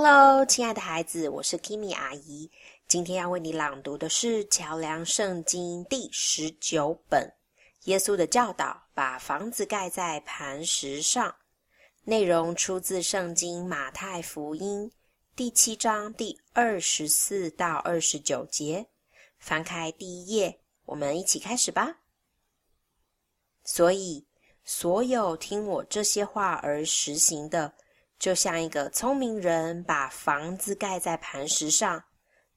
Hello，亲爱的孩子，我是 Kimi 阿姨。今天要为你朗读的是《桥梁圣经》第十九本。耶稣的教导：把房子盖在磐石上。内容出自圣经马太福音第七章第二十四到二十九节。翻开第一页，我们一起开始吧。所以，所有听我这些话而实行的。就像一个聪明人把房子盖在磐石上，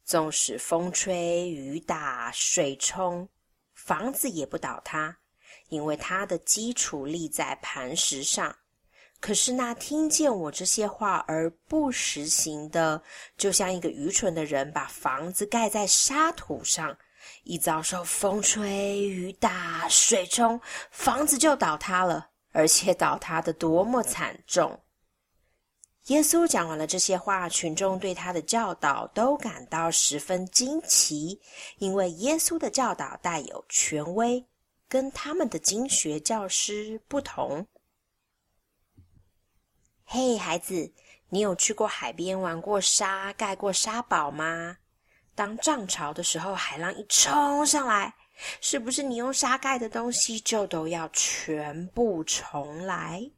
纵使风吹雨打水冲，房子也不倒塌，因为它的基础立在磐石上。可是那听见我这些话而不实行的，就像一个愚蠢的人把房子盖在沙土上，一遭受风吹雨打水冲，房子就倒塌了，而且倒塌的多么惨重！耶稣讲完了这些话，群众对他的教导都感到十分惊奇，因为耶稣的教导带有权威，跟他们的经学教师不同。嘿，孩子，你有去过海边玩过沙、盖过沙堡吗？当涨潮的时候，海浪一冲上来，是不是你用沙盖的东西就都要全部重来？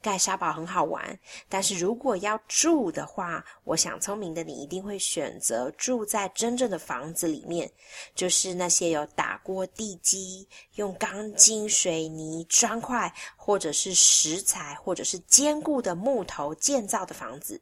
盖沙堡很好玩，但是如果要住的话，我想聪明的你一定会选择住在真正的房子里面，就是那些有打过地基、用钢筋、水泥、砖块，或者是石材，或者是坚固的木头建造的房子。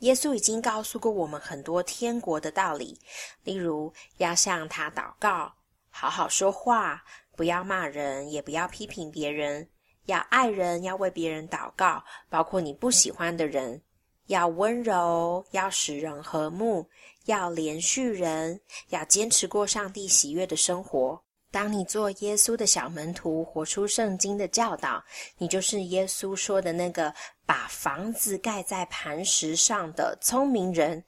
耶稣已经告诉过我们很多天国的道理，例如要向他祷告，好好说话，不要骂人，也不要批评别人。要爱人，要为别人祷告，包括你不喜欢的人；要温柔，要使人和睦；要连续人，要坚持过上帝喜悦的生活。当你做耶稣的小门徒，活出圣经的教导，你就是耶稣说的那个把房子盖在磐石上的聪明人。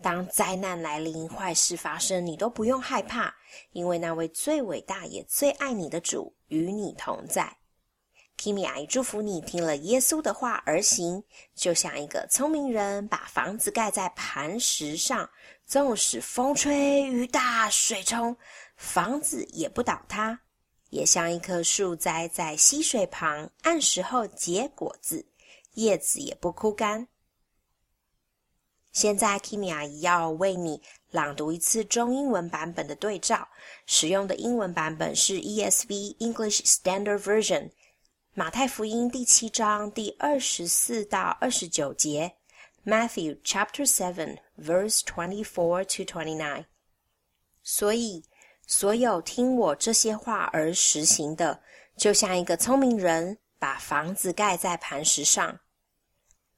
当灾难来临、坏事发生，你都不用害怕，因为那位最伟大也最爱你的主与你同在。Kimi 阿姨祝福你，听了耶稣的话而行，就像一个聪明人把房子盖在磐石上，纵使风吹雨打水冲，房子也不倒塌；也像一棵树栽在溪水旁，按时候结果子，叶子也不枯干。现在，Kimi 阿姨要为你朗读一次中英文版本的对照，使用的英文版本是 ESV English Standard Version。马太福音第七章第二十四到二十九节，Matthew chapter seven verse twenty four to twenty nine。所以，所有听我这些话而实行的，就像一个聪明人把房子盖在磐石上。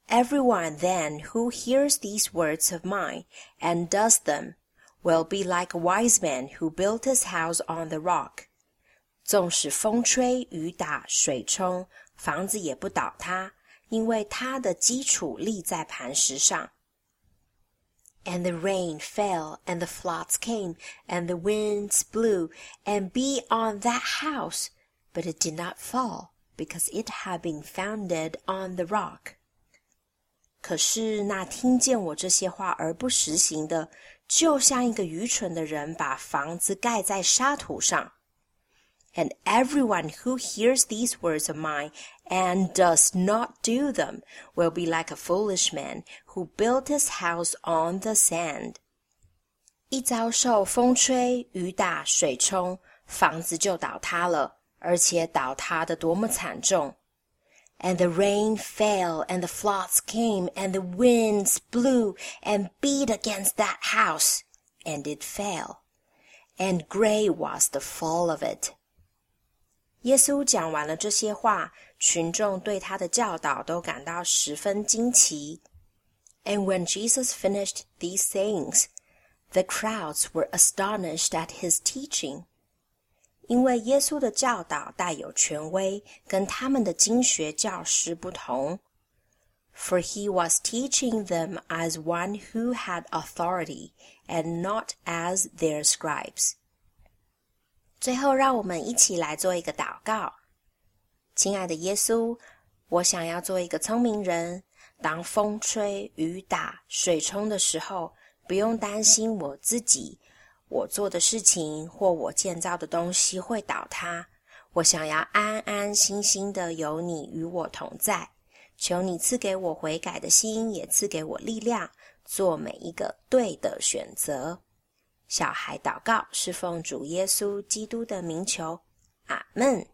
Everyone then who hears these words of mine and does them will be like a wise man who built his house on the rock. 纵使风吹雨打水冲，房子也不倒塌，因为它的基础立在磐石上。And the rain fell, and the floods came, and the winds blew, and be on that house, but it did not fall, because it had been founded on the rock. 可是那听见我这些话而不实行的，就像一个愚蠢的人把房子盖在沙土上。and everyone who hears these words of mine and does not do them will be like a foolish man who built his house on the sand. 一遭受风吹雨打水冲，房子就倒塌了，而且倒塌的多么惨重！And the rain fell, and the floods came, and the winds blew and beat against that house, and it fell. And great was the fall of it. 耶稣讲完了这些话，群众对他的教导都感到十分惊奇。And when Jesus finished these sayings, the crowds were astonished at his teaching. 因为耶稣的教导带有权威，跟他们的经学教师不同。For he was teaching them as one who had authority, and not as their scribes. 最后，让我们一起来做一个祷告。亲爱的耶稣，我想要做一个聪明人，当风吹雨打、水冲的时候，不用担心我自己、我做的事情或我建造的东西会倒塌。我想要安安心心的有你与我同在。求你赐给我悔改的心，也赐给我力量，做每一个对的选择。小孩祷告是奉主耶稣基督的名求，阿门。